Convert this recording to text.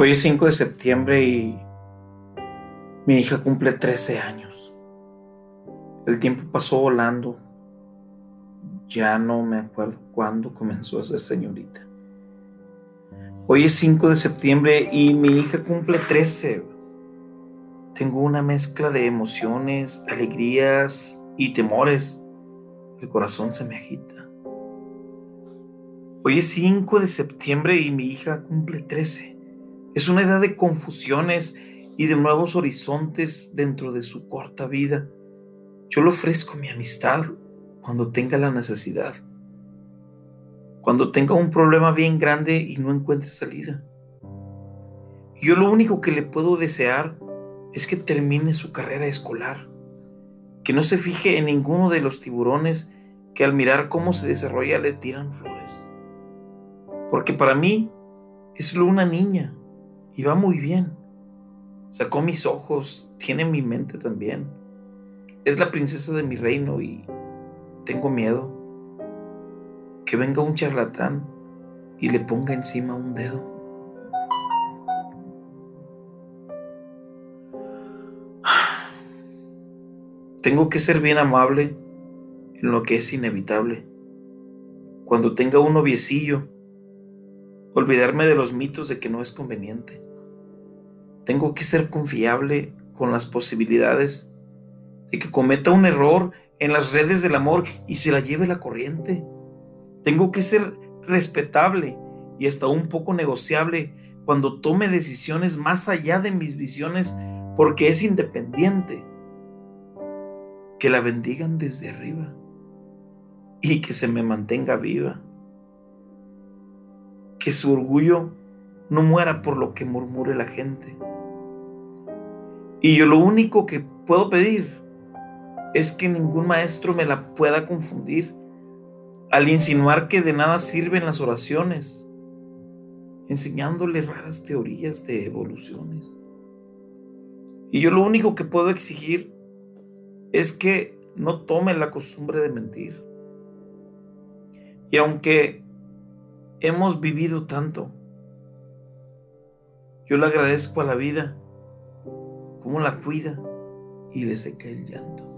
Hoy es 5 de septiembre y mi hija cumple 13 años. El tiempo pasó volando. Ya no me acuerdo cuándo comenzó a ser señorita. Hoy es 5 de septiembre y mi hija cumple 13. Tengo una mezcla de emociones, alegrías y temores. El corazón se me agita. Hoy es 5 de septiembre y mi hija cumple 13. Es una edad de confusiones y de nuevos horizontes dentro de su corta vida. Yo le ofrezco mi amistad cuando tenga la necesidad, cuando tenga un problema bien grande y no encuentre salida. Yo lo único que le puedo desear es que termine su carrera escolar, que no se fije en ninguno de los tiburones que al mirar cómo se desarrolla le tiran flores. Porque para mí es solo una niña y va muy bien. Sacó mis ojos, tiene mi mente también. Es la princesa de mi reino y tengo miedo que venga un charlatán y le ponga encima un dedo. Tengo que ser bien amable en lo que es inevitable. Cuando tenga un noviecillo, olvidarme de los mitos de que no es conveniente. Tengo que ser confiable con las posibilidades de que cometa un error en las redes del amor y se la lleve la corriente. Tengo que ser respetable y hasta un poco negociable cuando tome decisiones más allá de mis visiones porque es independiente. Que la bendigan desde arriba y que se me mantenga viva. Que su orgullo no muera por lo que murmure la gente. Y yo lo único que puedo pedir es que ningún maestro me la pueda confundir al insinuar que de nada sirven las oraciones, enseñándole raras teorías de evoluciones. Y yo lo único que puedo exigir es que no tome la costumbre de mentir. Y aunque hemos vivido tanto, yo le agradezco a la vida cómo la cuida y le seca el llanto.